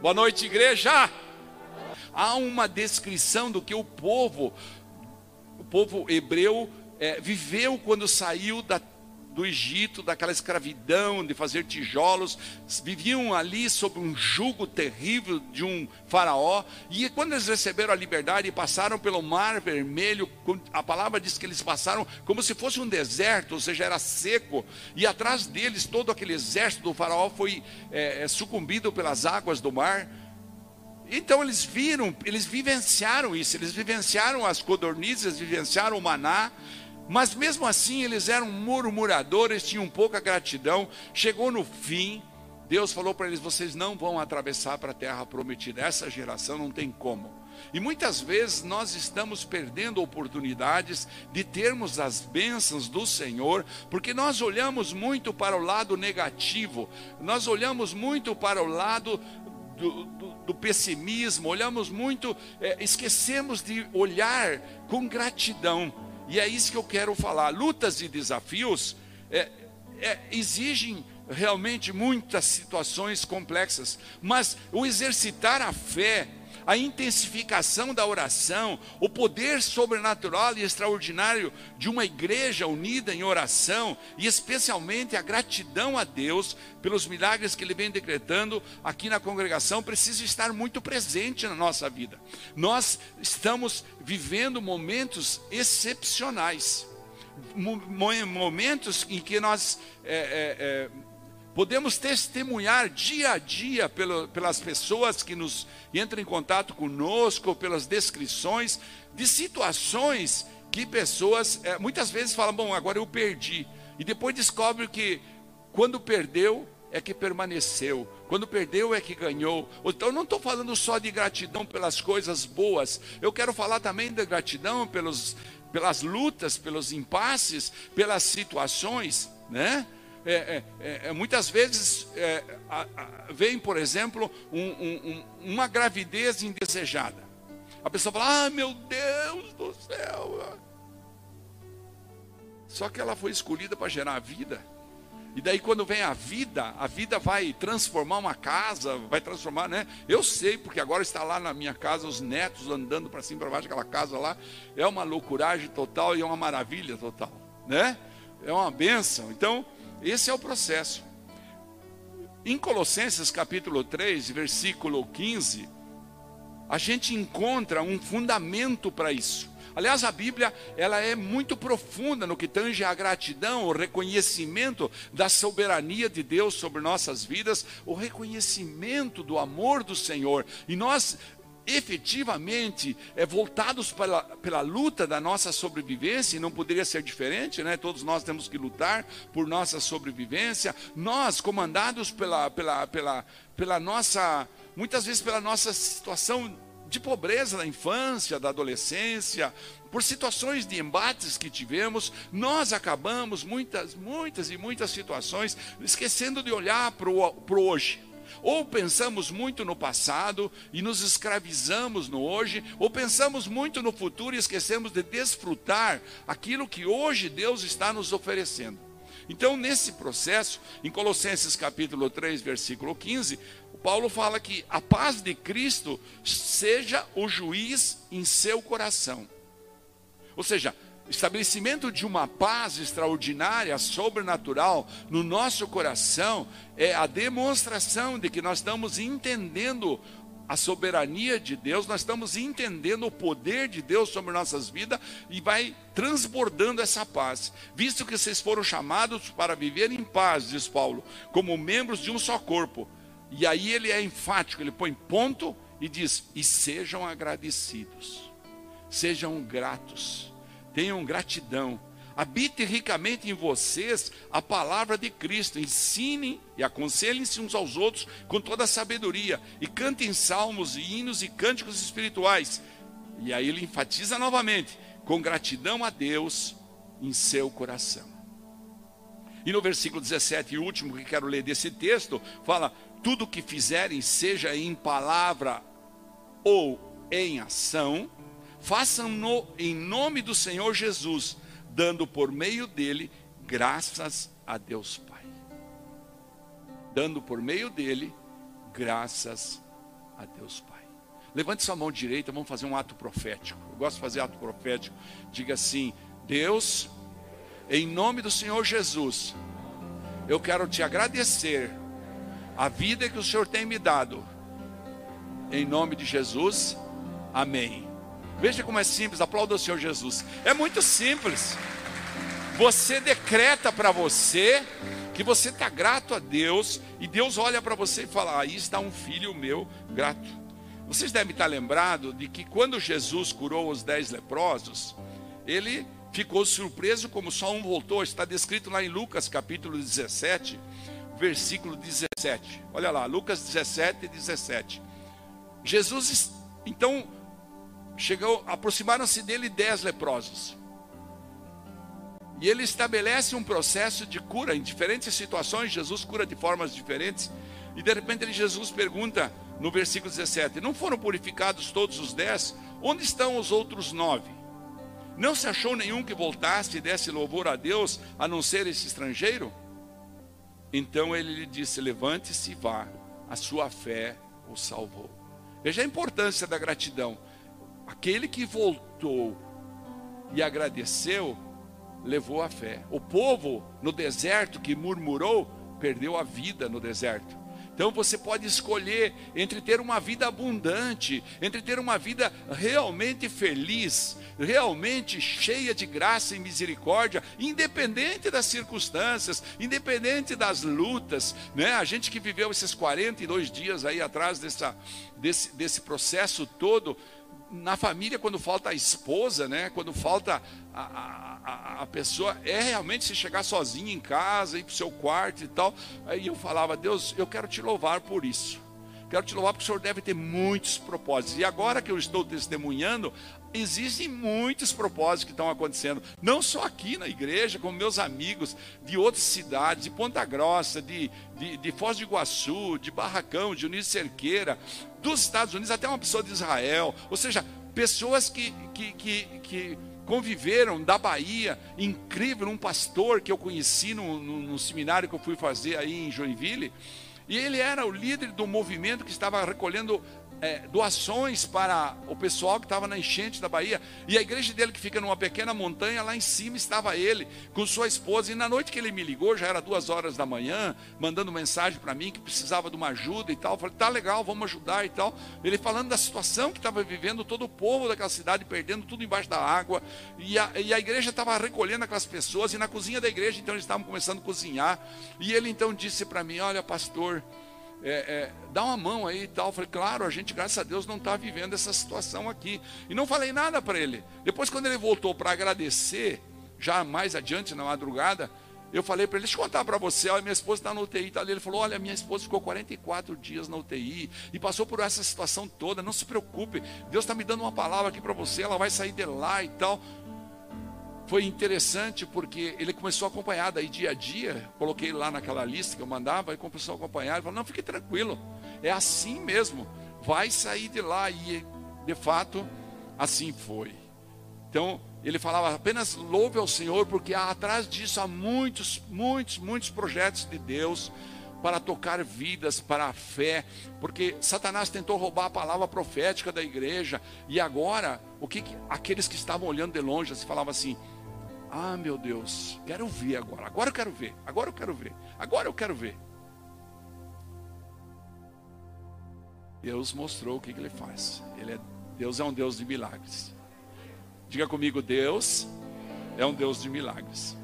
Boa noite, igreja. Há uma descrição do que o povo, o povo hebreu, é, viveu quando saiu da do Egito, daquela escravidão, de fazer tijolos, viviam ali sob um jugo terrível de um faraó, e quando eles receberam a liberdade e passaram pelo mar vermelho, a palavra diz que eles passaram como se fosse um deserto, ou seja, era seco, e atrás deles todo aquele exército do faraó foi é, sucumbido pelas águas do mar. Então eles viram, eles vivenciaram isso, eles vivenciaram as codornizes, vivenciaram o maná, mas mesmo assim eles eram murmuradores, tinham pouca gratidão. Chegou no fim, Deus falou para eles: vocês não vão atravessar para a terra prometida. Essa geração não tem como. E muitas vezes nós estamos perdendo oportunidades de termos as bênçãos do Senhor, porque nós olhamos muito para o lado negativo, nós olhamos muito para o lado do, do, do pessimismo, olhamos muito, é, esquecemos de olhar com gratidão. E é isso que eu quero falar. Lutas e desafios é, é, exigem realmente muitas situações complexas, mas o exercitar a fé a intensificação da oração, o poder sobrenatural e extraordinário de uma igreja unida em oração, e especialmente a gratidão a Deus pelos milagres que Ele vem decretando aqui na congregação, precisa estar muito presente na nossa vida. Nós estamos vivendo momentos excepcionais, momentos em que nós. É, é, é, Podemos testemunhar dia a dia pelas pessoas que nos entram em contato conosco, pelas descrições de situações que pessoas é, muitas vezes falam: Bom, agora eu perdi. E depois descobre que quando perdeu é que permaneceu, quando perdeu é que ganhou. Então, eu não estou falando só de gratidão pelas coisas boas, eu quero falar também da gratidão pelos, pelas lutas, pelos impasses, pelas situações, né? É, é, é, é, muitas vezes é, a, a, vem, por exemplo, um, um, uma gravidez indesejada. A pessoa fala: Ah, meu Deus do céu. Só que ela foi escolhida para gerar a vida. E daí quando vem a vida, a vida vai transformar uma casa, vai transformar, né? Eu sei, porque agora está lá na minha casa os netos andando para cima e para baixo aquela casa lá, é uma loucuragem total e é uma maravilha total, né? É uma benção. Então, esse é o processo. Em Colossenses capítulo 3, versículo 15, a gente encontra um fundamento para isso. Aliás, a Bíblia, ela é muito profunda no que tange a gratidão, o reconhecimento da soberania de Deus sobre nossas vidas, o reconhecimento do amor do Senhor. E nós efetivamente é, voltados pela, pela luta da nossa sobrevivência, e não poderia ser diferente, né? todos nós temos que lutar por nossa sobrevivência, nós comandados pela, pela, pela, pela nossa, muitas vezes pela nossa situação de pobreza da infância, da adolescência, por situações de embates que tivemos, nós acabamos muitas, muitas e muitas situações esquecendo de olhar para o hoje. Ou pensamos muito no passado e nos escravizamos no hoje, ou pensamos muito no futuro e esquecemos de desfrutar aquilo que hoje Deus está nos oferecendo. Então, nesse processo, em Colossenses capítulo 3, versículo 15, o Paulo fala que a paz de Cristo seja o juiz em seu coração. Ou seja, estabelecimento de uma paz extraordinária, sobrenatural no nosso coração é a demonstração de que nós estamos entendendo a soberania de Deus, nós estamos entendendo o poder de Deus sobre nossas vidas e vai transbordando essa paz. Visto que vocês foram chamados para viver em paz, diz Paulo, como membros de um só corpo. E aí ele é enfático, ele põe ponto e diz: "E sejam agradecidos. Sejam gratos." Tenham gratidão. Habite ricamente em vocês a palavra de Cristo. Ensinem e aconselhem-se uns aos outros com toda a sabedoria. E cantem salmos, e hinos e cânticos espirituais. E aí ele enfatiza novamente: com gratidão a Deus em seu coração. E no versículo 17, e último que quero ler desse texto, fala: tudo que fizerem, seja em palavra ou em ação, façam-no em nome do Senhor Jesus, dando por meio dele graças a Deus Pai. Dando por meio dele graças a Deus Pai. Levante sua mão direita, vamos fazer um ato profético. Eu gosto de fazer ato profético. Diga assim: Deus, em nome do Senhor Jesus, eu quero te agradecer a vida que o Senhor tem me dado. Em nome de Jesus, amém. Veja como é simples, aplauda o Senhor Jesus. É muito simples. Você decreta para você que você está grato a Deus, e Deus olha para você e fala: Aí está um filho meu grato. Vocês devem estar lembrados de que quando Jesus curou os dez leprosos, ele ficou surpreso como só um voltou. Está descrito lá em Lucas capítulo 17, versículo 17. Olha lá, Lucas 17, 17. Jesus, então, chegou, aproximaram-se dele dez leprosos. E ele estabelece um processo de cura em diferentes situações. Jesus cura de formas diferentes. E de repente ele, Jesus pergunta no versículo 17: Não foram purificados todos os dez? Onde estão os outros nove? Não se achou nenhum que voltasse e desse louvor a Deus, a não ser esse estrangeiro? Então ele lhe disse: Levante-se e vá, a sua fé o salvou. Veja a importância da gratidão. Aquele que voltou e agradeceu, levou a fé. O povo no deserto que murmurou, perdeu a vida no deserto. Então você pode escolher entre ter uma vida abundante, entre ter uma vida realmente feliz, realmente cheia de graça e misericórdia, independente das circunstâncias, independente das lutas, né? A gente que viveu esses 42 dias aí atrás dessa, desse, desse processo todo, na família, quando falta a esposa, né? quando falta a, a, a pessoa, é realmente se chegar sozinho em casa, ir para o seu quarto e tal. Aí eu falava, Deus, eu quero te louvar por isso. Quero te louvar porque o Senhor deve ter muitos propósitos. E agora que eu estou testemunhando, existem muitos propósitos que estão acontecendo. Não só aqui na igreja, como meus amigos de outras cidades, de Ponta Grossa, de, de, de Foz do Iguaçu, de Barracão, de Unísio Cerqueira, dos Estados Unidos, até uma pessoa de Israel. Ou seja, pessoas que, que, que, que conviveram da Bahia, incrível, um pastor que eu conheci no, no seminário que eu fui fazer aí em Joinville e ele era o líder do movimento que estava recolhendo é, doações para o pessoal que estava na enchente da Bahia. E a igreja dele, que fica numa pequena montanha, lá em cima estava ele com sua esposa. E na noite que ele me ligou, já era duas horas da manhã, mandando mensagem para mim que precisava de uma ajuda e tal. Eu falei, tá legal, vamos ajudar e tal. Ele falando da situação que estava vivendo, todo o povo daquela cidade perdendo tudo embaixo da água. E a, e a igreja estava recolhendo aquelas pessoas. E na cozinha da igreja, então, eles estavam começando a cozinhar. E ele então disse para mim: Olha, pastor é, é, dá uma mão aí e tal. Falei, claro, a gente, graças a Deus, não está vivendo essa situação aqui. E não falei nada para ele. Depois, quando ele voltou para agradecer, já mais adiante na madrugada, eu falei para ele, deixa eu contar para você, olha, minha esposa está na UTI, tá ali. ele falou, olha, minha esposa ficou 44 dias na UTI e passou por essa situação toda, não se preocupe, Deus está me dando uma palavra aqui para você, ela vai sair de lá e tal foi interessante porque ele começou a acompanhar daí dia a dia. Coloquei lá naquela lista que eu mandava e começou a acompanhar. Ele falou: Não, fique tranquilo, é assim mesmo, vai sair de lá. E de fato, assim foi. Então, ele falava apenas louve ao Senhor, porque atrás disso há muitos, muitos, muitos projetos de Deus para tocar vidas para a fé, porque Satanás tentou roubar a palavra profética da igreja, e agora, o que, que aqueles que estavam olhando de longe se falavam assim: ah, meu Deus, quero ver agora. Agora eu quero ver. Agora eu quero ver. Agora eu quero ver. Deus mostrou o que, ele faz. Ele é, Deus é um Deus de milagres. Diga comigo, Deus é um Deus de milagres.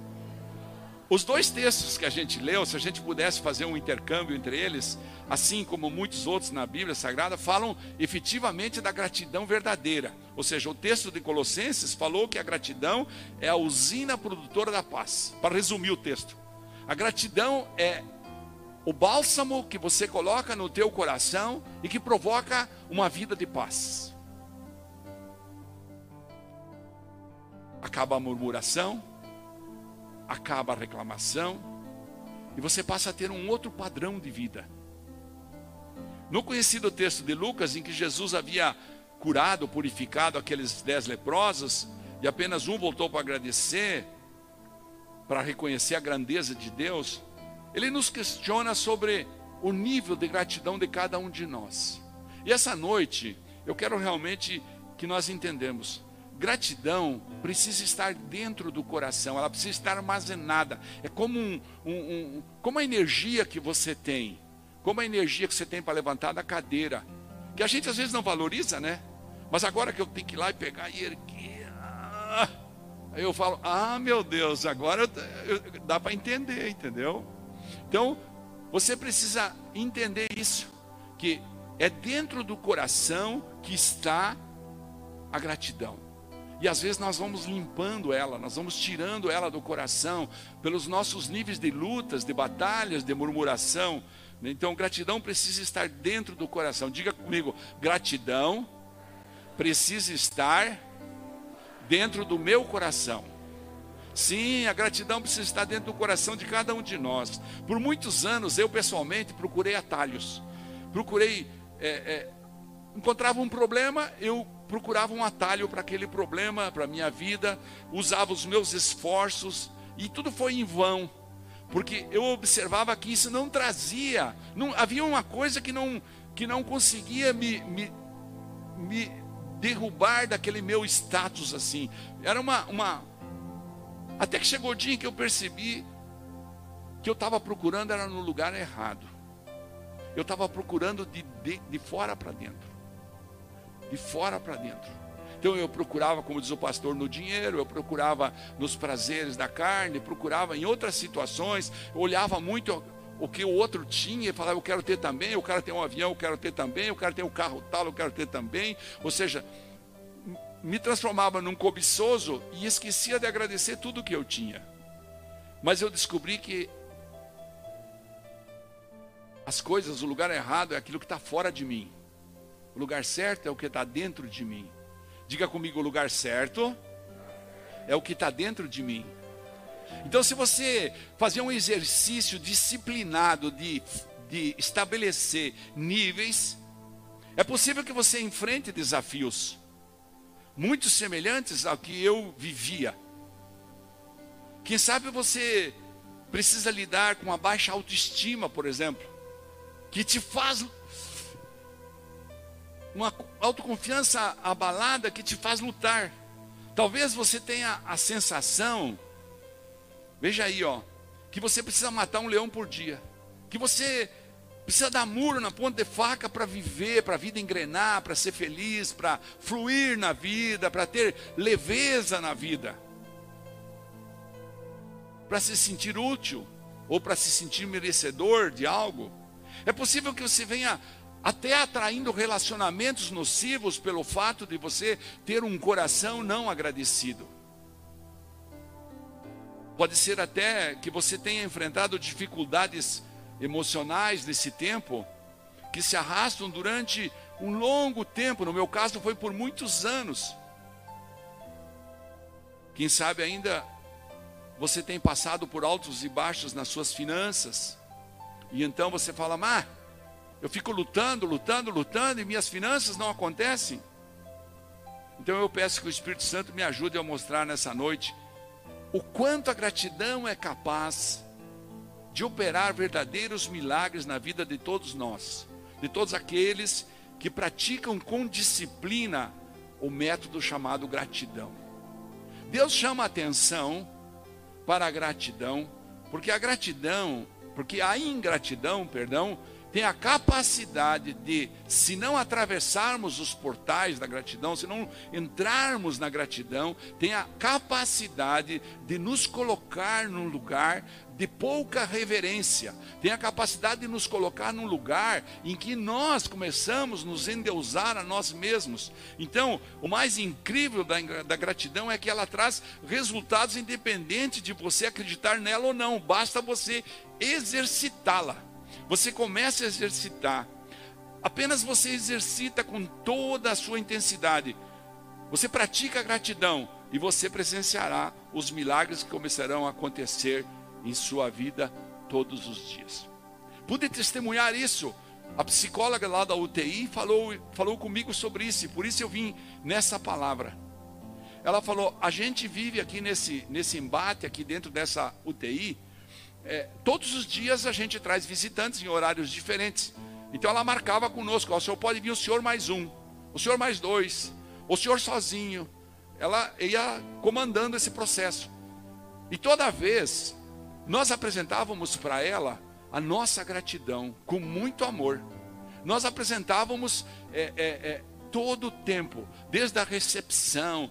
Os dois textos que a gente leu, se a gente pudesse fazer um intercâmbio entre eles, assim como muitos outros na Bíblia Sagrada, falam efetivamente da gratidão verdadeira. Ou seja, o texto de Colossenses falou que a gratidão é a usina produtora da paz. Para resumir o texto, a gratidão é o bálsamo que você coloca no teu coração e que provoca uma vida de paz. Acaba a murmuração, acaba a reclamação e você passa a ter um outro padrão de vida. No conhecido texto de Lucas, em que Jesus havia curado, purificado aqueles dez leprosos, e apenas um voltou para agradecer, para reconhecer a grandeza de Deus, ele nos questiona sobre o nível de gratidão de cada um de nós. E essa noite, eu quero realmente que nós entendemos. Gratidão precisa estar dentro do coração, ela precisa estar armazenada. É como, um, um, um, como a energia que você tem, como a energia que você tem para levantar da cadeira, que a gente às vezes não valoriza, né? Mas agora que eu tenho que ir lá e pegar e erguer, ah, aí eu falo, ah meu Deus, agora eu, eu, dá para entender, entendeu? Então, você precisa entender isso, que é dentro do coração que está a gratidão. E às vezes nós vamos limpando ela, nós vamos tirando ela do coração, pelos nossos níveis de lutas, de batalhas, de murmuração. Então, gratidão precisa estar dentro do coração. Diga comigo: gratidão precisa estar dentro do meu coração. Sim, a gratidão precisa estar dentro do coração de cada um de nós. Por muitos anos, eu pessoalmente procurei atalhos. Procurei, é, é, encontrava um problema, eu procurava um atalho para aquele problema, para a minha vida, usava os meus esforços, e tudo foi em vão, porque eu observava que isso não trazia, não, havia uma coisa que não, que não conseguia me, me, me derrubar daquele meu status assim. Era uma, uma. Até que chegou o dia em que eu percebi que eu estava procurando era no lugar errado. Eu estava procurando de, de, de fora para dentro. De fora para dentro. Então eu procurava, como diz o pastor, no dinheiro, eu procurava nos prazeres da carne, procurava em outras situações, olhava muito o que o outro tinha e falava, eu quero ter também, eu quero ter um avião, eu quero ter também, eu quero ter um carro tal, eu quero ter também. Ou seja, me transformava num cobiçoso e esquecia de agradecer tudo que eu tinha. Mas eu descobri que as coisas, o lugar errado é aquilo que está fora de mim. O lugar certo é o que está dentro de mim. Diga comigo, o lugar certo é o que está dentro de mim. Então, se você fazer um exercício disciplinado de, de estabelecer níveis, é possível que você enfrente desafios muito semelhantes ao que eu vivia. Quem sabe você precisa lidar com uma baixa autoestima, por exemplo, que te faz uma autoconfiança abalada que te faz lutar. Talvez você tenha a sensação Veja aí, ó, que você precisa matar um leão por dia, que você precisa dar muro na ponta de faca para viver, para a vida engrenar, para ser feliz, para fluir na vida, para ter leveza na vida, para se sentir útil ou para se sentir merecedor de algo. É possível que você venha até atraindo relacionamentos nocivos pelo fato de você ter um coração não agradecido. Pode ser até que você tenha enfrentado dificuldades emocionais nesse tempo, que se arrastam durante um longo tempo. No meu caso, foi por muitos anos. Quem sabe ainda você tem passado por altos e baixos nas suas finanças, e então você fala, mas eu fico lutando, lutando, lutando, e minhas finanças não acontecem. Então eu peço que o Espírito Santo me ajude a mostrar nessa noite o quanto a gratidão é capaz de operar verdadeiros milagres na vida de todos nós, de todos aqueles que praticam com disciplina o método chamado gratidão. Deus chama atenção para a gratidão, porque a gratidão, porque a ingratidão, perdão, tem a capacidade de, se não atravessarmos os portais da gratidão, se não entrarmos na gratidão, tem a capacidade de nos colocar num lugar de pouca reverência, tem a capacidade de nos colocar num lugar em que nós começamos a nos endeusar a nós mesmos. Então, o mais incrível da, da gratidão é que ela traz resultados independente de você acreditar nela ou não, basta você exercitá-la. Você começa a exercitar. Apenas você exercita com toda a sua intensidade. Você pratica a gratidão e você presenciará os milagres que começarão a acontecer em sua vida todos os dias. Pude testemunhar isso. A psicóloga lá da UTI falou, falou comigo sobre isso, e por isso eu vim nessa palavra. Ela falou: a gente vive aqui nesse, nesse embate, aqui dentro dessa UTI, é, todos os dias a gente traz visitantes em horários diferentes. Então ela marcava conosco: ó, o senhor pode vir o senhor mais um, o senhor mais dois, o senhor sozinho. Ela ia comandando esse processo. E toda vez nós apresentávamos para ela a nossa gratidão com muito amor. Nós apresentávamos é, é, é, todo o tempo, desde a recepção.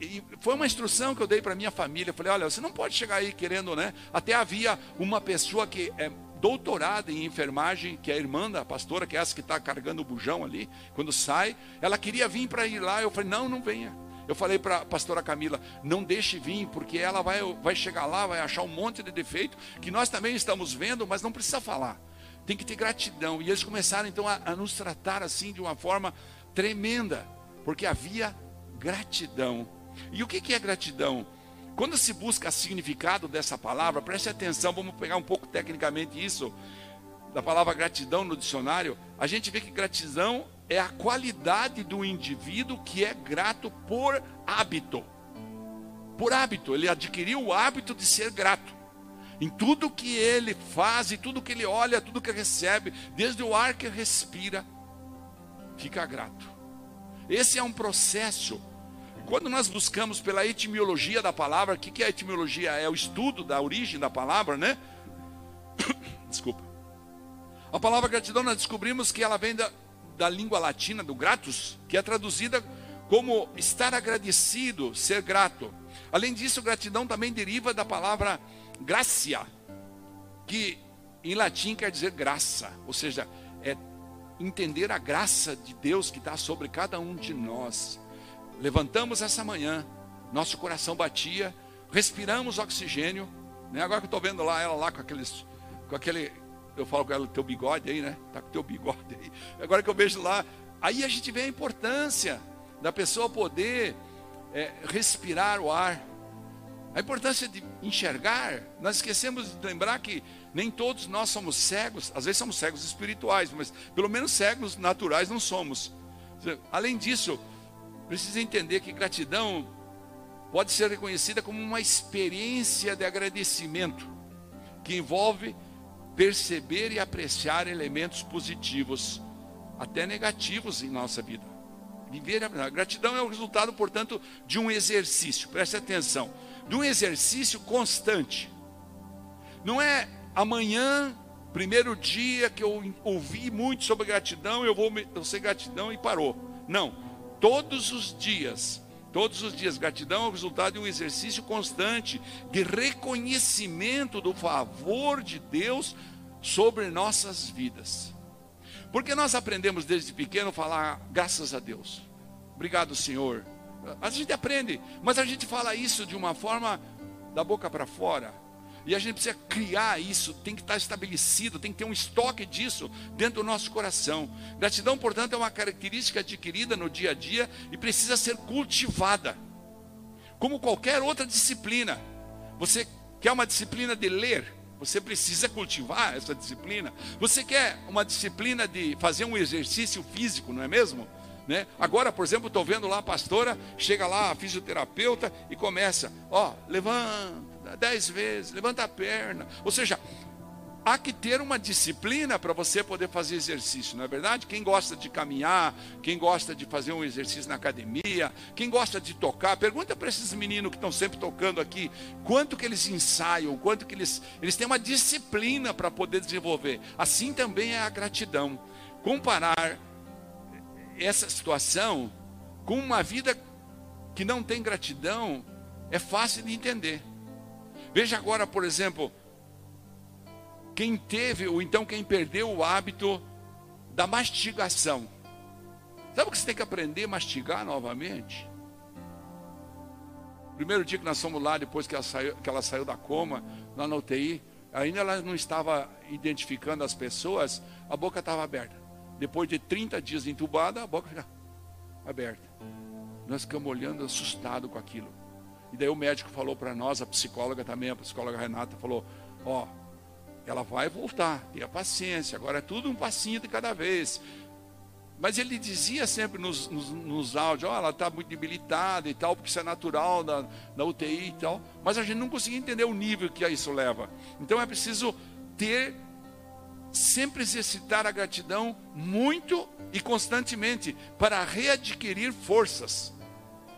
E foi uma instrução que eu dei para minha família. Eu falei: olha, você não pode chegar aí querendo, né? Até havia uma pessoa que é doutorada em enfermagem, que é a irmã da pastora, que é essa que está carregando o bujão ali, quando sai, ela queria vir para ir lá. Eu falei: não, não venha. Eu falei para a pastora Camila: não deixe vir, porque ela vai, vai chegar lá, vai achar um monte de defeito que nós também estamos vendo, mas não precisa falar. Tem que ter gratidão. E eles começaram então a, a nos tratar assim de uma forma tremenda, porque havia gratidão. E o que, é gratidão? Quando se busca significado dessa palavra, preste atenção, vamos pegar um pouco tecnicamente isso, da palavra gratidão no dicionário, a gente vê que gratidão é a qualidade do indivíduo que é grato por hábito. Por hábito, ele adquiriu o hábito de ser grato. Em tudo que ele faz, e tudo que ele olha, tudo que recebe, desde o ar que respira, fica grato. Esse é um processo. Quando nós buscamos pela etimologia da palavra, o que é a etimologia? É o estudo da origem da palavra, né? Desculpa. A palavra gratidão nós descobrimos que ela vem da, da língua latina, do gratus, que é traduzida como estar agradecido, ser grato. Além disso, gratidão também deriva da palavra gracia, que em latim quer dizer graça, ou seja, é entender a graça de Deus que está sobre cada um de nós. Levantamos essa manhã, nosso coração batia, respiramos oxigênio. Né? Agora que eu estou vendo lá ela lá com aqueles, com aquele, eu falo com ela, teu bigode aí, né? Tá com teu bigode aí. Agora que eu vejo lá, aí a gente vê a importância da pessoa poder é, respirar o ar. A importância de enxergar, nós esquecemos de lembrar que nem todos nós somos cegos, às vezes somos cegos espirituais, mas pelo menos cegos naturais não somos. Além disso, precisa entender que gratidão pode ser reconhecida como uma experiência de agradecimento que envolve perceber e apreciar elementos positivos, até negativos em nossa vida. Viver a gratidão é o resultado, portanto, de um exercício. Preste atenção, de um exercício constante. Não é amanhã, primeiro dia que eu ouvi muito sobre gratidão, eu vou sei gratidão e parou. Não, todos os dias, todos os dias, gratidão é o resultado de um exercício constante de reconhecimento do favor de Deus sobre nossas vidas. Porque nós aprendemos desde pequeno a falar graças a Deus. Obrigado, Senhor. A gente aprende, mas a gente fala isso de uma forma da boca para fora. E a gente precisa criar isso, tem que estar estabelecido, tem que ter um estoque disso dentro do nosso coração. Gratidão, portanto, é uma característica adquirida no dia a dia e precisa ser cultivada. Como qualquer outra disciplina. Você quer uma disciplina de ler? Você precisa cultivar essa disciplina. Você quer uma disciplina de fazer um exercício físico, não é mesmo? Né? Agora, por exemplo, estou vendo lá a pastora, chega lá a fisioterapeuta e começa, ó, levanta, dez vezes, levanta a perna. Ou seja, há que ter uma disciplina para você poder fazer exercício, não é verdade? Quem gosta de caminhar, quem gosta de fazer um exercício na academia, quem gosta de tocar, pergunta para esses meninos que estão sempre tocando aqui, quanto que eles ensaiam, quanto que eles eles têm uma disciplina para poder desenvolver. Assim também é a gratidão. Comparar essa situação com uma vida que não tem gratidão é fácil de entender. Veja agora, por exemplo, quem teve, ou então quem perdeu o hábito da mastigação. Sabe o que você tem que aprender a mastigar novamente? Primeiro dia que nós fomos lá, depois que ela saiu, que ela saiu da coma, lá na UTI, ainda ela não estava identificando as pessoas, a boca estava aberta. Depois de 30 dias entubada, a boca fica aberta. Nós ficamos olhando assustado com aquilo. E daí o médico falou para nós, a psicóloga também, a psicóloga Renata, falou: Ó, ela vai voltar, tenha paciência, agora é tudo um passinho de cada vez. Mas ele dizia sempre nos, nos, nos áudios: Ó, oh, ela está muito debilitada e tal, porque isso é natural na, na UTI e tal. Mas a gente não conseguia entender o nível que isso leva. Então é preciso ter sempre exercitar a gratidão muito e constantemente para readquirir forças.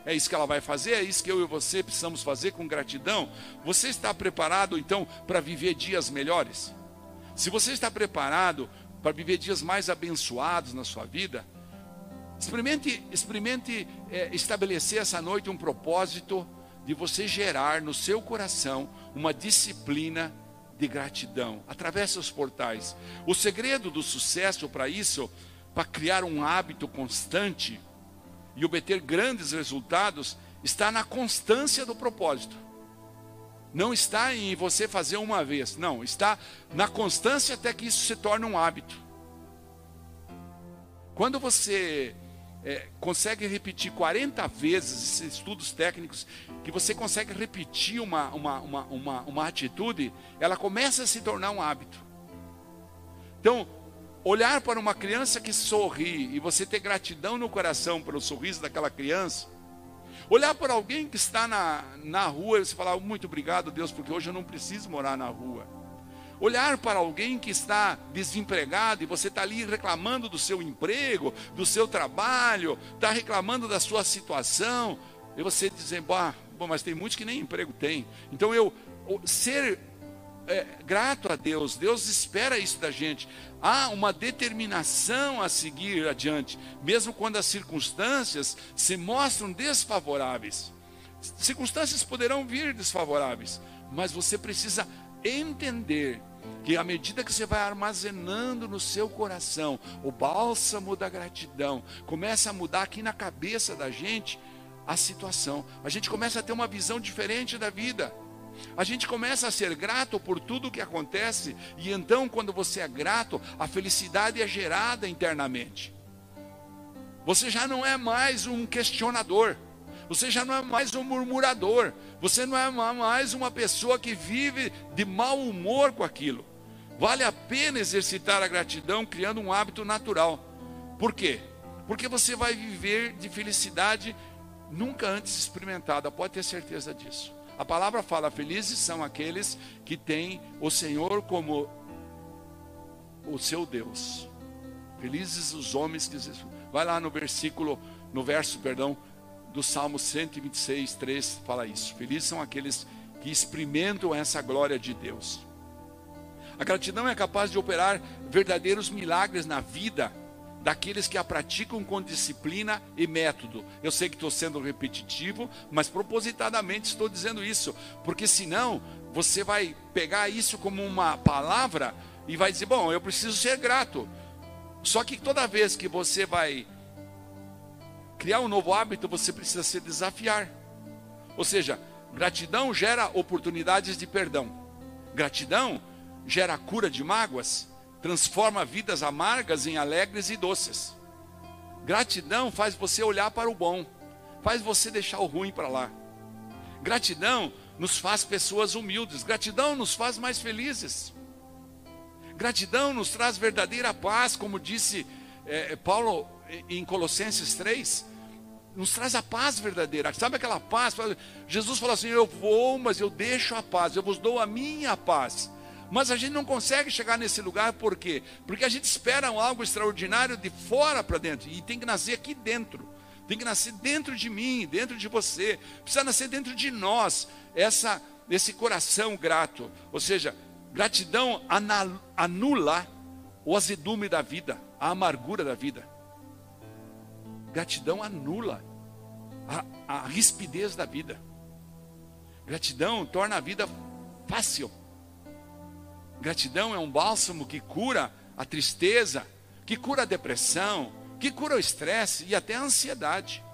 É isso que ela vai fazer, é isso que eu e você precisamos fazer com gratidão. Você está preparado então para viver dias melhores? Se você está preparado para viver dias mais abençoados na sua vida, experimente, experimente é, estabelecer essa noite um propósito de você gerar no seu coração uma disciplina de gratidão. Atravesse os portais. O segredo do sucesso para isso, para criar um hábito constante e obter grandes resultados, está na constância do propósito. Não está em você fazer uma vez, não, está na constância até que isso se torne um hábito. Quando você é, consegue repetir 40 vezes estudos técnicos, que você consegue repetir uma, uma, uma, uma, uma atitude, ela começa a se tornar um hábito. Então, olhar para uma criança que sorri e você ter gratidão no coração pelo sorriso daquela criança, olhar para alguém que está na, na rua e você falar, muito obrigado, Deus, porque hoje eu não preciso morar na rua. Olhar para alguém que está desempregado e você está ali reclamando do seu emprego, do seu trabalho, está reclamando da sua situação, e você dizer, bom, mas tem muitos que nem emprego tem. Então eu ser é, grato a Deus, Deus espera isso da gente. Há uma determinação a seguir adiante, mesmo quando as circunstâncias se mostram desfavoráveis. Circunstâncias poderão vir desfavoráveis, mas você precisa entender que à medida que você vai armazenando no seu coração o bálsamo da gratidão, começa a mudar aqui na cabeça da gente a situação. A gente começa a ter uma visão diferente da vida. A gente começa a ser grato por tudo que acontece, e então, quando você é grato, a felicidade é gerada internamente. Você já não é mais um questionador, você já não é mais um murmurador, você não é mais uma pessoa que vive de mau humor com aquilo. Vale a pena exercitar a gratidão criando um hábito natural. Por quê? Porque você vai viver de felicidade nunca antes experimentada, pode ter certeza disso. A palavra fala: felizes são aqueles que têm o Senhor como o seu Deus. Felizes os homens que vai lá no versículo, no verso, perdão, do Salmo 126, 3 fala isso. Felizes são aqueles que experimentam essa glória de Deus. A gratidão é capaz de operar verdadeiros milagres na vida daqueles que a praticam com disciplina e método. Eu sei que estou sendo repetitivo, mas propositadamente estou dizendo isso, porque senão você vai pegar isso como uma palavra e vai dizer: bom, eu preciso ser grato. Só que toda vez que você vai criar um novo hábito, você precisa se desafiar. Ou seja, gratidão gera oportunidades de perdão. Gratidão gera cura de mágoas, transforma vidas amargas em alegres e doces. Gratidão faz você olhar para o bom, faz você deixar o ruim para lá. Gratidão nos faz pessoas humildes, gratidão nos faz mais felizes. Gratidão nos traz verdadeira paz, como disse é, Paulo em Colossenses 3, nos traz a paz verdadeira. Sabe aquela paz? Jesus falou assim: Eu vou, mas eu deixo a paz, eu vos dou a minha paz. Mas a gente não consegue chegar nesse lugar por quê? Porque a gente espera algo extraordinário de fora para dentro e tem que nascer aqui dentro. Tem que nascer dentro de mim, dentro de você. Precisa nascer dentro de nós essa esse coração grato. Ou seja, gratidão anula o azedume da vida, a amargura da vida. Gratidão anula a, a rispidez da vida. Gratidão torna a vida fácil. Gratidão é um bálsamo que cura a tristeza, que cura a depressão, que cura o estresse e até a ansiedade.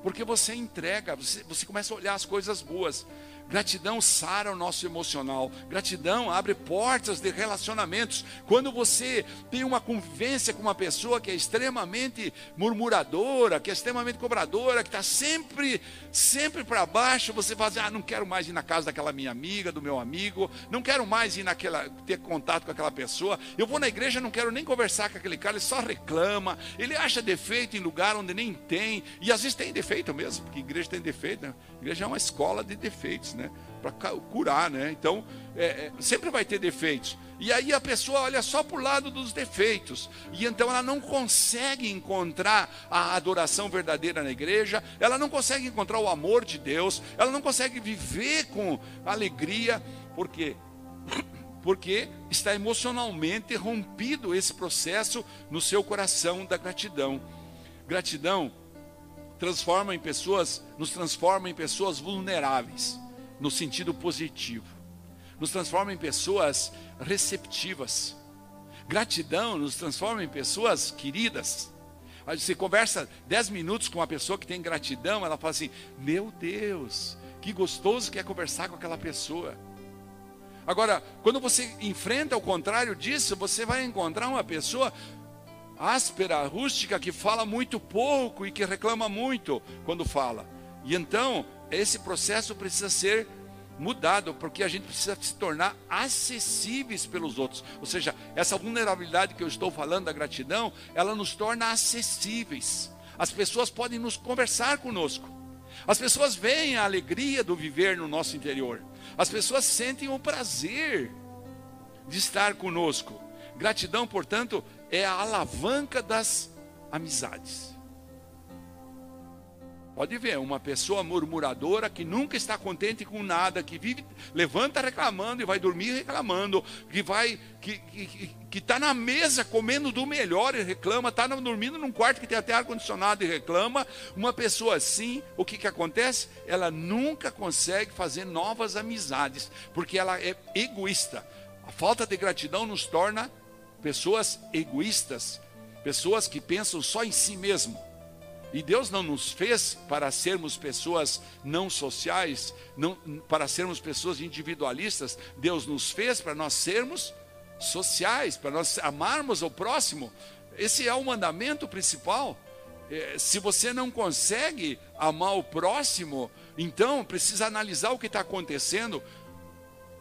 Porque você entrega, você, você começa a olhar as coisas boas. Gratidão sara o nosso emocional. Gratidão abre portas de relacionamentos. Quando você tem uma convivência com uma pessoa que é extremamente murmuradora, que é extremamente cobradora, que está sempre, sempre para baixo, você fala assim, ah, não quero mais ir na casa daquela minha amiga, do meu amigo, não quero mais ir naquela, ter contato com aquela pessoa. Eu vou na igreja, não quero nem conversar com aquele cara, ele só reclama, ele acha defeito em lugar onde nem tem, e às vezes tem defeito mesmo, porque igreja tem defeito, né? igreja é uma escola de defeitos, né? Né? Para curar, né? Então, é, é, sempre vai ter defeitos. E aí a pessoa olha só para o lado dos defeitos. E então ela não consegue encontrar a adoração verdadeira na igreja, ela não consegue encontrar o amor de Deus, ela não consegue viver com alegria, porque porque está emocionalmente rompido esse processo no seu coração da gratidão. Gratidão transforma em pessoas, nos transforma em pessoas vulneráveis, no sentido positivo. Nos transforma em pessoas receptivas. Gratidão nos transforma em pessoas queridas. Você conversa dez minutos com uma pessoa que tem gratidão, ela fala assim: Meu Deus, que gostoso que é conversar com aquela pessoa. Agora, quando você enfrenta o contrário disso, você vai encontrar uma pessoa áspera, rústica, que fala muito pouco e que reclama muito quando fala. E então, esse processo precisa ser mudado, porque a gente precisa se tornar acessíveis pelos outros. Ou seja, essa vulnerabilidade que eu estou falando da gratidão, ela nos torna acessíveis. As pessoas podem nos conversar conosco. As pessoas veem a alegria do viver no nosso interior. As pessoas sentem o prazer de estar conosco. Gratidão, portanto, é a alavanca das amizades. Pode ver, uma pessoa murmuradora que nunca está contente com nada, que vive, levanta reclamando e vai dormir reclamando, que vai, que que está na mesa comendo do melhor e reclama, está dormindo num quarto que tem até ar condicionado e reclama. Uma pessoa assim, o que que acontece? Ela nunca consegue fazer novas amizades, porque ela é egoísta. A falta de gratidão nos torna pessoas egoístas, pessoas que pensam só em si mesmo. E Deus não nos fez para sermos pessoas não sociais, não, para sermos pessoas individualistas. Deus nos fez para nós sermos sociais, para nós amarmos o próximo. Esse é o mandamento principal. É, se você não consegue amar o próximo, então precisa analisar o que está acontecendo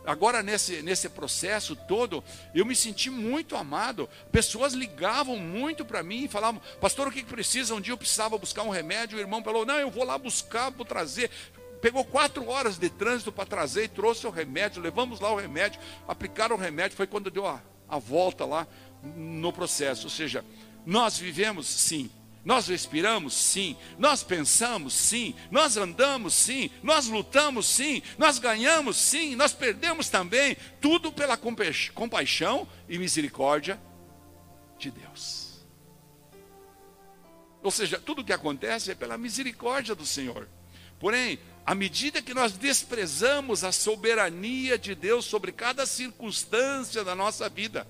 agora nesse, nesse processo todo, eu me senti muito amado. Pessoas ligavam muito para mim e falavam, pastor, o que precisa? Um dia eu precisava buscar um remédio, o irmão falou, não, eu vou lá buscar, vou trazer. Pegou quatro horas de trânsito para trazer e trouxe o remédio, levamos lá o remédio, aplicaram o remédio, foi quando deu a, a volta lá no processo. Ou seja, nós vivemos sim nós respiramos? Sim. Nós pensamos? Sim. Nós andamos? Sim. Nós lutamos? Sim. Nós ganhamos? Sim. Nós perdemos também. Tudo pela compaixão e misericórdia de Deus. Ou seja, tudo o que acontece é pela misericórdia do Senhor. Porém, à medida que nós desprezamos a soberania de Deus sobre cada circunstância da nossa vida,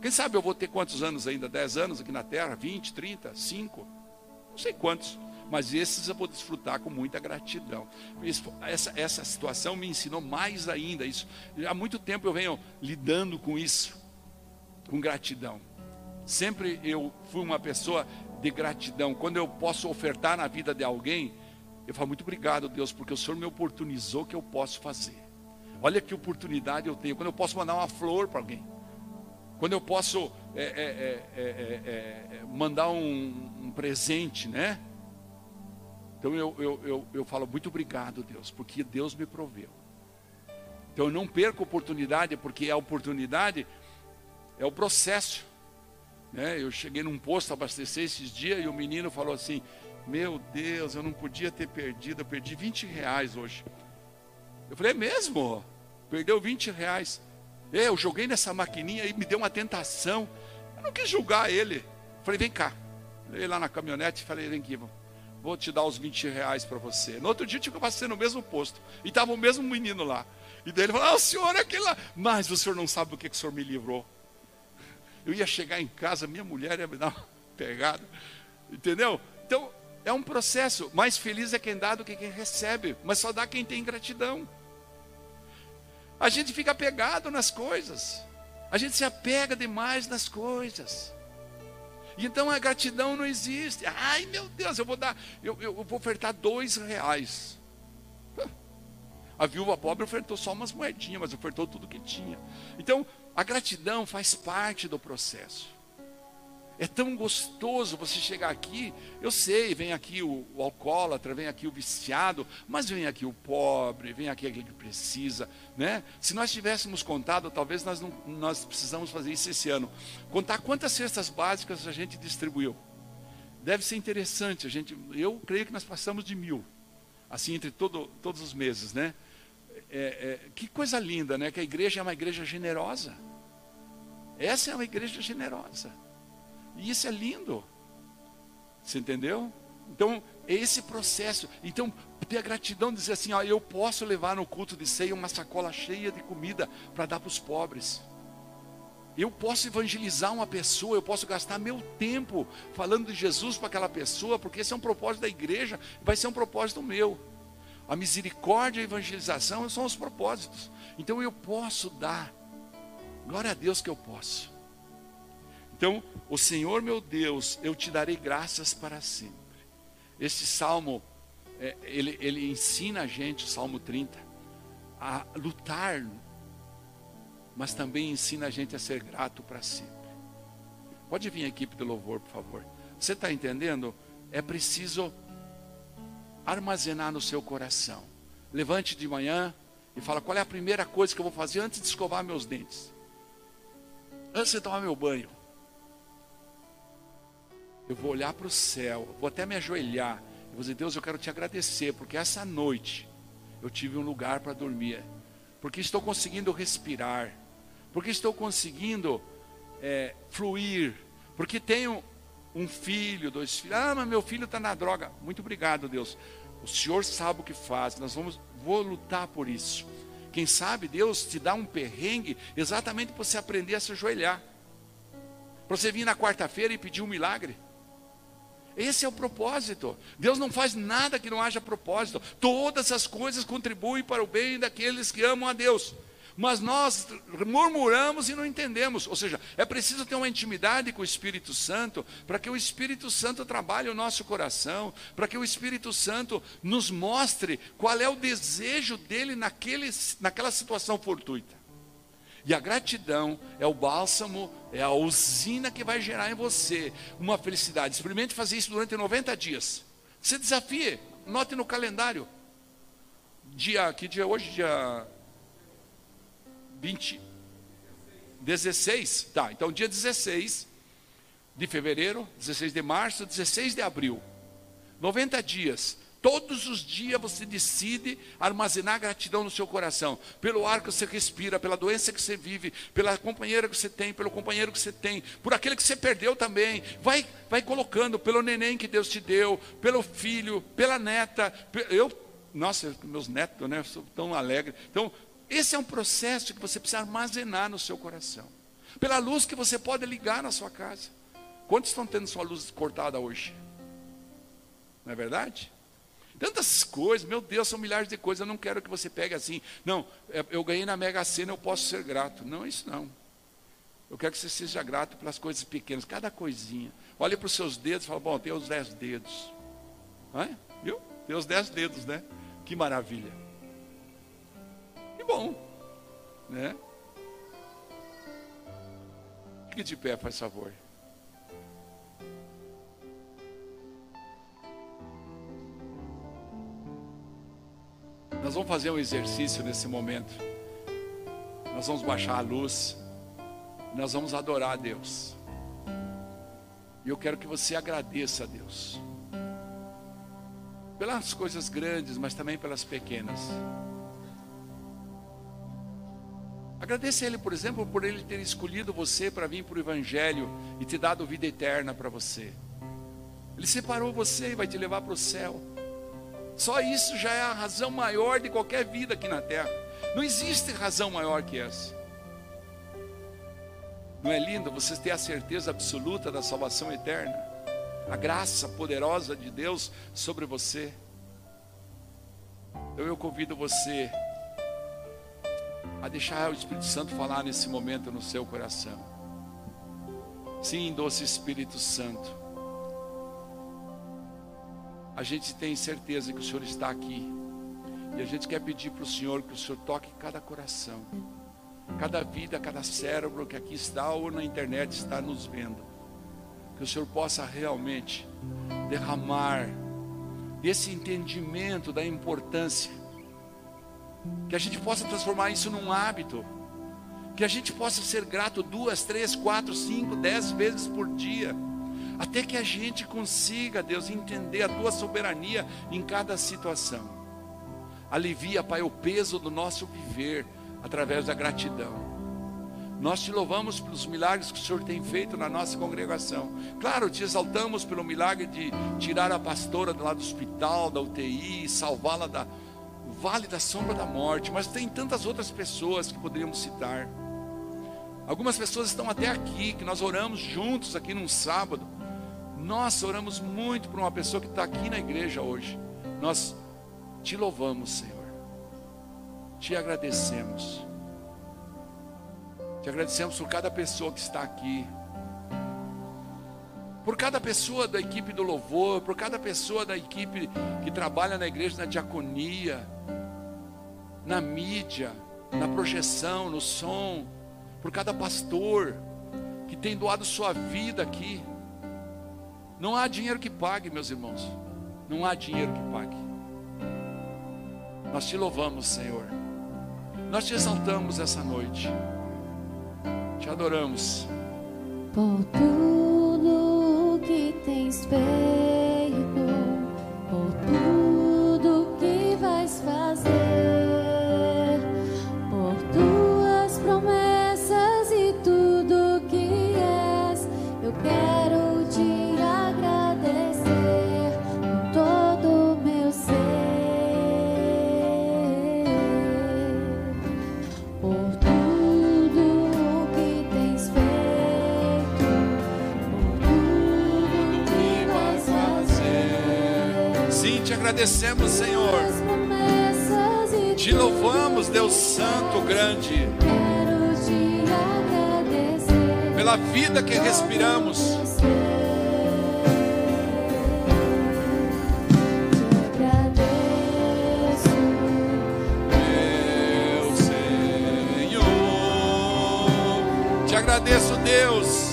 Quem sabe eu vou ter quantos anos ainda? 10 anos aqui na Terra? 20, 30, 5? Não sei quantos. Mas esses eu vou desfrutar com muita gratidão. Isso, essa, essa situação me ensinou mais ainda isso. Há muito tempo eu venho lidando com isso, com gratidão. Sempre eu fui uma pessoa de gratidão. Quando eu posso ofertar na vida de alguém, eu falo muito obrigado, Deus, porque o Senhor me oportunizou que eu posso fazer. Olha que oportunidade eu tenho. Quando eu posso mandar uma flor para alguém. Quando eu posso é, é, é, mandar um, um, presente, né? Então eu, eu, eu, eu falo muito obrigado, Deus, porque Deus me proveu. Então eu não perco a oportunidade, porque a oportunidade é o processo. Né? Eu cheguei num posto abastecer esses dias e o menino falou assim: Meu Deus, eu não podia ter perdido, eu perdi 20 reais hoje. Eu falei: É mesmo? Perdeu 20 reais. É, eu joguei nessa maquininha e me deu uma tentação. Eu não quis julgar ele. Falei: Vem cá. Lei lá na caminhonete e falei: Vem aqui, vou te dar os 20 reais para você. No outro dia eu passar no mesmo posto. E estava o mesmo menino lá. E daí ele falou: Ah, o senhor é aquele lá. Mas o senhor não sabe o que, que o senhor me livrou. Eu ia chegar em casa, minha mulher ia me dar uma pegada. Entendeu? Então, é um processo. Mais feliz é quem dá do que quem recebe. Mas só dá quem tem gratidão. A gente fica apegado nas coisas. A gente se apega demais nas coisas. Então a gratidão não existe. Ai meu Deus, eu vou dar, eu, eu vou ofertar dois reais. A viúva pobre ofertou só umas moedinhas, mas ofertou tudo que tinha. Então, a gratidão faz parte do processo. É tão gostoso você chegar aqui. Eu sei, vem aqui o, o, alcoólatra, vem aqui o viciado, mas vem aqui o pobre, vem aqui aquele que precisa, né? Se nós tivéssemos contado, talvez nós não, nós precisamos fazer isso esse ano. Contar quantas cestas básicas a gente distribuiu. Deve ser interessante. A gente, eu creio que nós passamos de mil, assim entre todo, todos os meses, né? É, é, que coisa linda, né? Que a igreja é uma igreja generosa. Essa é uma igreja generosa. E isso é lindo. Você entendeu? Então, é esse processo. Então, ter a gratidão de dizer assim: ó, eu posso levar no culto de ceia uma sacola cheia de comida para dar para os pobres. Eu posso evangelizar uma pessoa, eu posso gastar meu tempo falando de Jesus para aquela pessoa, porque esse é um propósito da igreja, vai ser um propósito meu. A misericórdia e a evangelização são os propósitos. Então eu posso dar Glória a Deus que eu posso. Então, o Senhor meu Deus, eu te darei graças para sempre. Esse salmo, é, ele, ele ensina a gente, o Salmo 30, a lutar, mas também ensina a gente a ser grato para sempre. Pode vir a equipe do louvor, por favor. Você está entendendo? É preciso armazenar no seu coração. Levante de manhã e fala: qual é a primeira coisa que eu vou fazer antes de escovar meus dentes? Antes de tomar meu banho, eu vou olhar para o céu, vou até me ajoelhar e vou dizer: Deus, eu quero te agradecer, porque essa noite eu tive um lugar para dormir, porque estou conseguindo respirar, porque estou conseguindo é, fluir, porque tenho um filho, dois filhos. Ah, mas meu filho está na droga. Muito obrigado, Deus. O Senhor sabe o que faz. Nós vamos, vou lutar por isso. Quem sabe Deus te dá um perrengue exatamente para você aprender a se ajoelhar. Para você vir na quarta-feira e pedir um milagre. Esse é o propósito. Deus não faz nada que não haja propósito. Todas as coisas contribuem para o bem daqueles que amam a Deus mas nós murmuramos e não entendemos. Ou seja, é preciso ter uma intimidade com o Espírito Santo para que o Espírito Santo trabalhe o nosso coração, para que o Espírito Santo nos mostre qual é o desejo dele naquele, naquela situação fortuita. E a gratidão é o bálsamo, é a usina que vai gerar em você uma felicidade. Experimente fazer isso durante 90 dias. Você desafie, note no calendário. Dia, que dia é hoje? Dia 20, 16, tá, então dia 16 de fevereiro, 16 de março, 16 de abril, 90 dias, todos os dias você decide armazenar gratidão no seu coração, pelo ar que você respira, pela doença que você vive, pela companheira que você tem, pelo companheiro que você tem, por aquele que você perdeu também, vai, vai colocando, pelo neném que Deus te deu, pelo filho, pela neta, eu, nossa, meus netos, né, sou tão alegre, então esse é um processo que você precisa armazenar no seu coração. pela luz que você pode ligar na sua casa. Quantos estão tendo sua luz cortada hoje? Não é verdade? Tantas coisas, meu Deus, são milhares de coisas. Eu não quero que você pegue assim. Não, é, eu ganhei na Mega Sena, eu posso ser grato. Não, isso não. Eu quero que você seja grato pelas coisas pequenas, cada coisinha. Olhe para os seus dedos e fala, bom, tem os dez dedos. É? Viu? Tem os dez dedos, né? Que maravilha. Que bom. Né? Fique de pé, faz favor. Nós vamos fazer um exercício nesse momento. Nós vamos baixar a luz. Nós vamos adorar a Deus. E eu quero que você agradeça a Deus. Pelas coisas grandes, mas também pelas pequenas. Agradeça a Ele, por exemplo, por Ele ter escolhido você para vir para o Evangelho e te dado vida eterna para você. Ele separou você e vai te levar para o céu. Só isso já é a razão maior de qualquer vida aqui na terra. Não existe razão maior que essa. Não é lindo você ter a certeza absoluta da salvação eterna? A graça poderosa de Deus sobre você. Então eu convido você a deixar o Espírito Santo falar nesse momento no seu coração. Sim, doce Espírito Santo. A gente tem certeza que o Senhor está aqui. E a gente quer pedir para o Senhor que o Senhor toque cada coração, cada vida, cada cérebro que aqui está ou na internet está nos vendo. Que o Senhor possa realmente derramar esse entendimento da importância que a gente possa transformar isso num hábito, que a gente possa ser grato duas, três, quatro, cinco, dez vezes por dia, até que a gente consiga, Deus, entender a tua soberania em cada situação. Alivia, Pai, o peso do nosso viver através da gratidão. Nós te louvamos pelos milagres que o Senhor tem feito na nossa congregação. Claro, te exaltamos pelo milagre de tirar a pastora lá do hospital, da UTI, salvá-la da, vale da sombra da morte, mas tem tantas outras pessoas que poderíamos citar. Algumas pessoas estão até aqui, que nós oramos juntos aqui num sábado. Nós oramos muito por uma pessoa que está aqui na igreja hoje. Nós te louvamos, Senhor. Te agradecemos. Te agradecemos por cada pessoa que está aqui. Por cada pessoa da equipe do louvor, por cada pessoa da equipe que trabalha na igreja na diaconia na mídia, na projeção, no som, por cada pastor que tem doado sua vida aqui. Não há dinheiro que pague, meus irmãos. Não há dinheiro que pague. Nós te louvamos, Senhor. Nós te exaltamos essa noite. Te adoramos. Por tudo que tens feito, por tudo agradecemos, Senhor. Te louvamos, Deus Santo, grande. Pela vida que respiramos. Meu Senhor, te agradeço, Deus.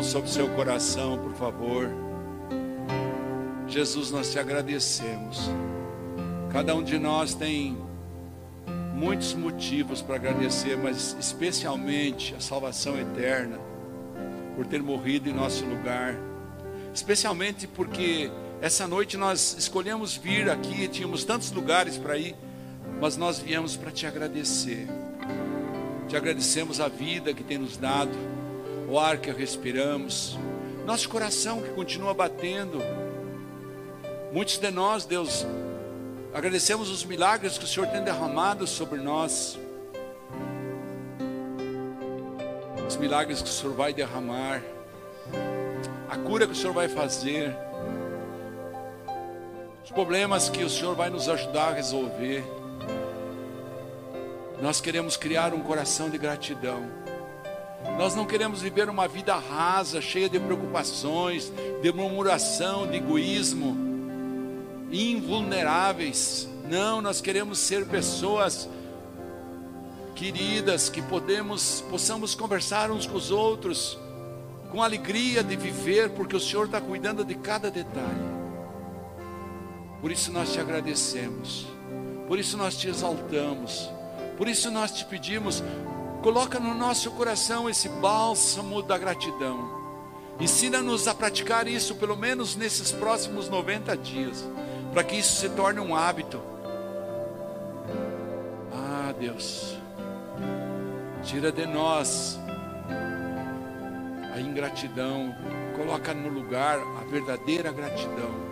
Mão sobre o seu coração, por favor. Jesus, nós te agradecemos. Cada um de nós tem muitos motivos para agradecer, mas especialmente a salvação eterna, por ter morrido em nosso lugar. Especialmente porque essa noite nós escolhemos vir aqui, tínhamos tantos lugares para ir, mas nós viemos para te agradecer. Te agradecemos a vida que tem nos dado, o ar que respiramos, nosso coração que continua batendo. Muitos de nós, Deus, agradecemos os milagres que o Senhor tem derramado sobre nós. Os milagres que o Senhor vai derramar, a cura que o Senhor vai fazer, os problemas que o Senhor vai nos ajudar a resolver. Nós queremos criar um coração de gratidão. Nós não queremos viver uma vida rasa, cheia de preocupações, de murmuração, de egoísmo, invulneráveis. Não, nós queremos ser pessoas queridas, que podemos, possamos conversar uns com os outros, com alegria de viver, porque o Senhor está cuidando de cada detalhe. Por isso nós te agradecemos, por isso nós te exaltamos, por isso nós te pedimos, coloca no nosso coração esse bálsamo da gratidão. Ensina-nos a praticar isso pelo menos nesses próximos 90 dias, para que isso se torne um hábito. Ah, Deus, tira de nós a ingratidão, coloca no lugar a verdadeira gratidão.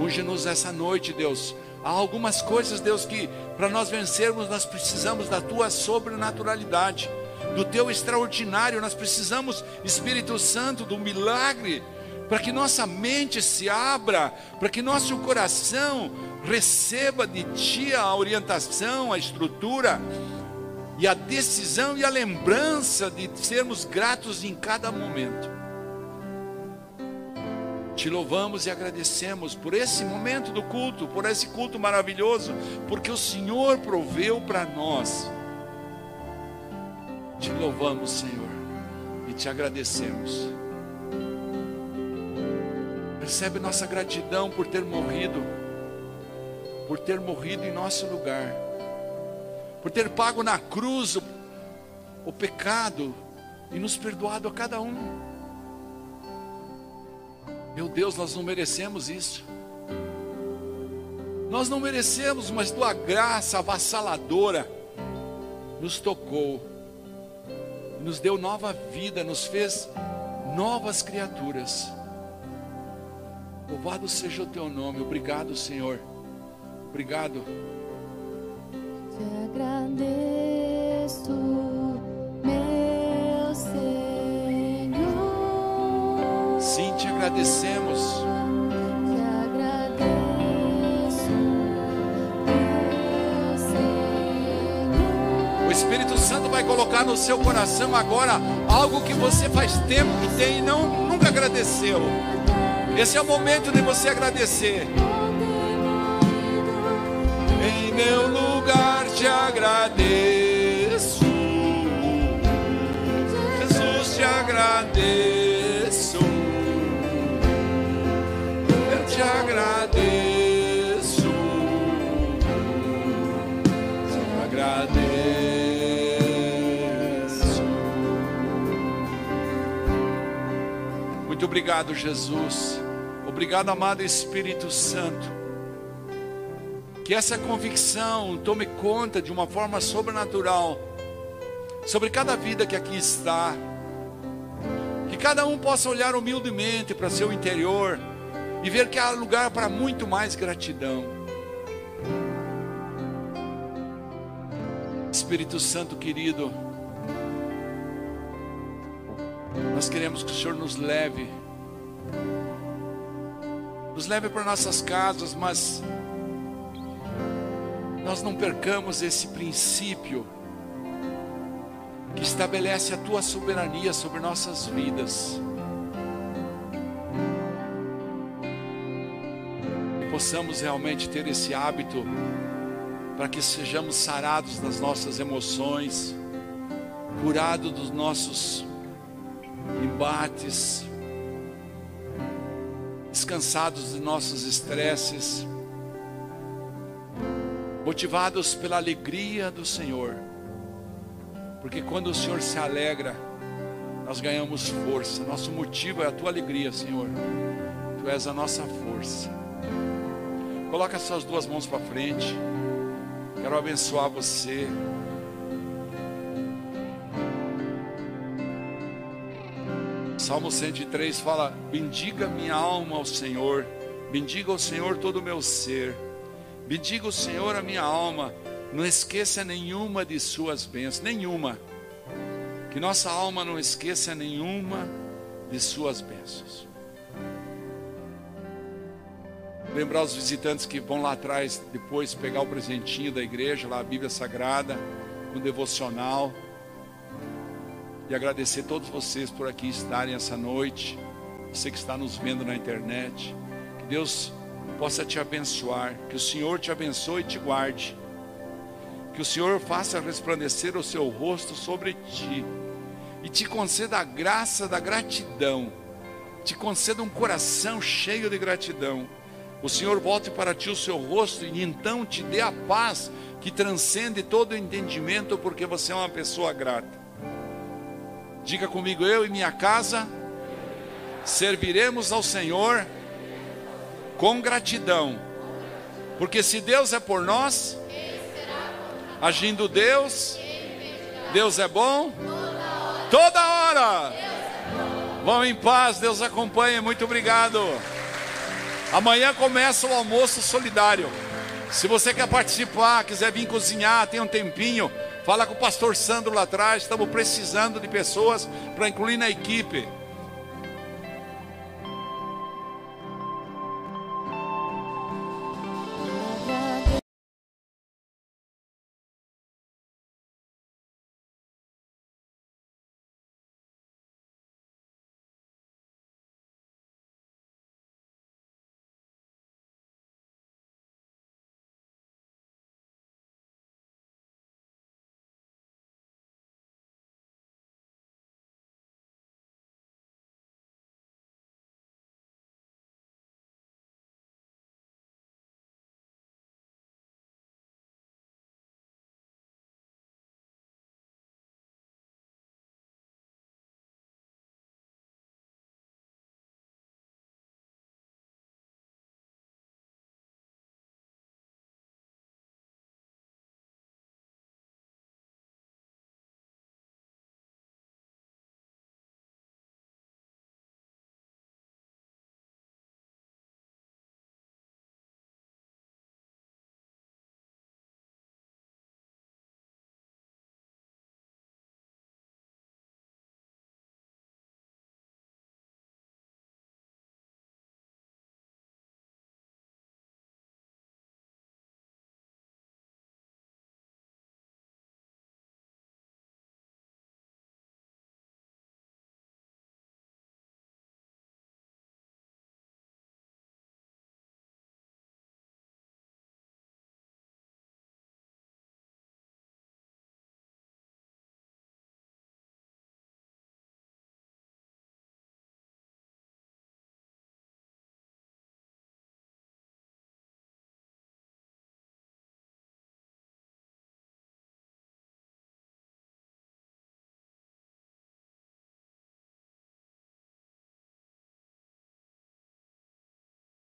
Unge-nos essa noite, Deus. Há algumas coisas, Deus, que para nós vencermos nós precisamos da tua sobrenaturalidade, do teu extraordinário. Nós precisamos, Espírito Santo, do milagre, para que nossa mente se abra, para que nosso coração receba de ti a orientação, a estrutura e a decisão e a lembrança de sermos gratos em cada momento. Te louvamos e agradecemos por esse momento do culto, por esse culto maravilhoso, porque o Senhor proveu para nós. Te louvamos, Senhor, e te agradecemos. Recebe nossa gratidão por ter morrido, por ter morrido em nosso lugar, por ter pago na cruz o, o pecado e nos perdoado a cada um. Meu Deus, nós não merecemos isso. Nós não merecemos, mas tua graça avassaladora nos tocou, nos deu nova vida, nos fez novas criaturas. Louvado seja o teu nome, obrigado, Senhor. Obrigado. Te agradeço, meu Sim, te agradecemos. O Espírito Santo vai colocar no seu coração agora algo que você faz tempo que tem e não, nunca agradeceu. Esse é o momento de você agradecer. Em meu lugar te agradeço. Jesus te agradeço. Obrigado, Jesus. Obrigado, amado Espírito Santo Que essa convicção tome conta de uma forma sobrenatural sobre cada vida que aqui está. Que cada um possa olhar humildemente para seu interior e ver que há lugar para muito mais gratidão. Espírito Santo querido, nós queremos que o Senhor nos leve, nos leve para nossas casas, mas nós não percamos esse princípio que estabelece a tua soberania sobre nossas vidas. Que possamos realmente ter esse hábito para que sejamos sarados das nossas emoções, curados dos nossos embates, descansados de nossos estresses, motivados pela alegria do Senhor, porque quando o Senhor se alegra, nós ganhamos força. Nosso motivo é a tua alegria, Senhor. Tu és a nossa força. Coloca suas duas mãos para frente. Quero abençoar você. Salmo 103 fala: Bendiga minha alma ao Senhor, bendiga o Senhor todo o meu ser, bendiga o Senhor a minha alma, não esqueça nenhuma de suas bênçãos, nenhuma, que nossa alma não esqueça nenhuma de suas bênçãos. Lembrar os visitantes que vão lá atrás, depois pegar o presentinho da igreja, lá a Bíblia Sagrada, um devocional e agradecer a todos vocês por aqui estarem essa noite. Você que está nos vendo na internet. Que Deus possa te abençoar. Que o Senhor te abençoe e te guarde. Que o Senhor faça resplandecer o seu rosto sobre ti. E te conceda a graça da gratidão. Te conceda um coração cheio de gratidão. O Senhor volte para ti o seu rosto e então te dê a paz que transcende todo o entendimento, porque você é uma pessoa grata. Diga comigo, eu e minha casa serviremos ao Senhor com gratidão. Porque se Deus é por nós, agindo Deus, Deus é bom toda hora. Vão em paz, Deus acompanhe. Muito obrigado. Amanhã começa o almoço solidário. Se você quer participar, quiser vir cozinhar, tem um tempinho, fala com o pastor Sandro lá atrás. Estamos precisando de pessoas para incluir na equipe.